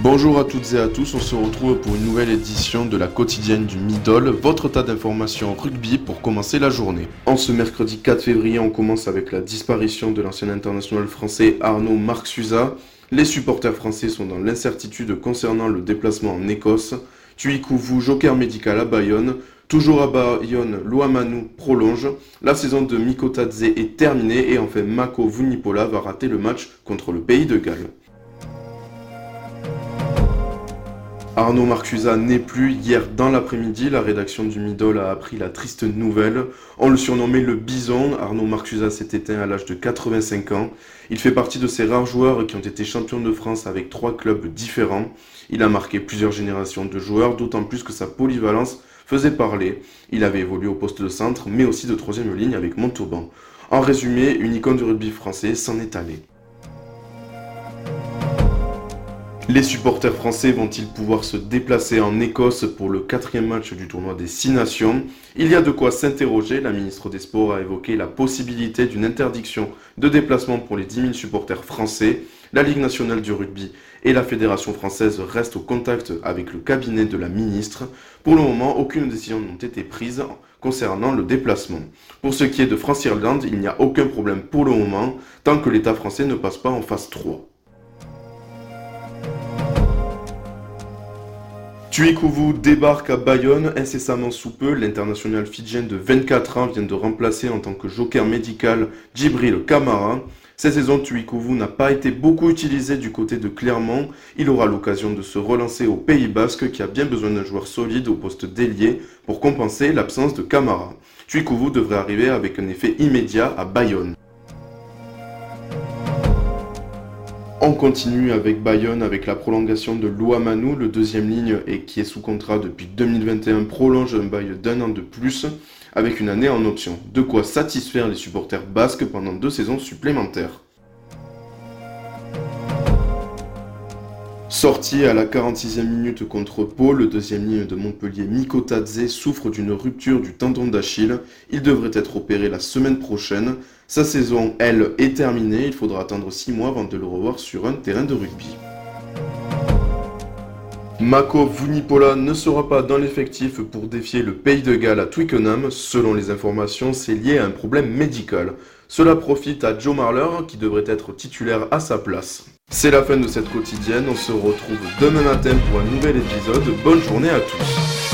Bonjour à toutes et à tous, on se retrouve pour une nouvelle édition de la quotidienne du Midol, votre tas d'informations rugby pour commencer la journée. En ce mercredi 4 février, on commence avec la disparition de l'ancien international français Arnaud Marxusa. Les supporters français sont dans l'incertitude concernant le déplacement en Écosse. Tuikuvu, joker médical à Bayonne. Toujours à Bayonne, Luamanu prolonge. La saison de Mikotadze est terminée et enfin Mako Vunipola va rater le match contre le pays de Galles. Arnaud Marcusa n'est plus. Hier dans l'après-midi, la rédaction du Midol a appris la triste nouvelle. On le surnommait le Bison. Arnaud Marcusa s'est éteint à l'âge de 85 ans. Il fait partie de ces rares joueurs qui ont été champions de France avec trois clubs différents. Il a marqué plusieurs générations de joueurs, d'autant plus que sa polyvalence faisait parler. Il avait évolué au poste de centre, mais aussi de troisième ligne avec Montauban. En résumé, une icône du rugby français s'en est allée. Les supporters français vont-ils pouvoir se déplacer en Écosse pour le quatrième match du tournoi des Six Nations? Il y a de quoi s'interroger. La ministre des Sports a évoqué la possibilité d'une interdiction de déplacement pour les 10 000 supporters français. La Ligue nationale du rugby et la Fédération française restent au contact avec le cabinet de la ministre. Pour le moment, aucune décision n'a été prise concernant le déplacement. Pour ce qui est de France-Irlande, il n'y a aucun problème pour le moment tant que l'État français ne passe pas en phase 3. Tuikuvu débarque à Bayonne incessamment sous peu. L'international fidjien de 24 ans vient de remplacer en tant que joker médical Djibril Kamara. Cette saison, Tuikuvu n'a pas été beaucoup utilisé du côté de Clermont. Il aura l'occasion de se relancer au Pays Basque qui a bien besoin d'un joueur solide au poste d'ailier pour compenser l'absence de Kamara. Tuikuvu devrait arriver avec un effet immédiat à Bayonne. On continue avec Bayonne avec la prolongation de Louamanou, le deuxième ligne et qui est sous contrat depuis 2021 prolonge un bail d'un an de plus avec une année en option. De quoi satisfaire les supporters basques pendant deux saisons supplémentaires. Sorti à la 46e minute contre Pau, le deuxième ligne de Montpellier Mikotadze souffre d'une rupture du tendon d'Achille. Il devrait être opéré la semaine prochaine. Sa saison, elle, est terminée. Il faudra attendre 6 mois avant de le revoir sur un terrain de rugby. Mako Vunipola ne sera pas dans l'effectif pour défier le Pays de Galles à Twickenham. Selon les informations, c'est lié à un problème médical. Cela profite à Joe Marler qui devrait être titulaire à sa place. C'est la fin de cette quotidienne, on se retrouve demain matin pour un nouvel épisode. Bonne journée à tous.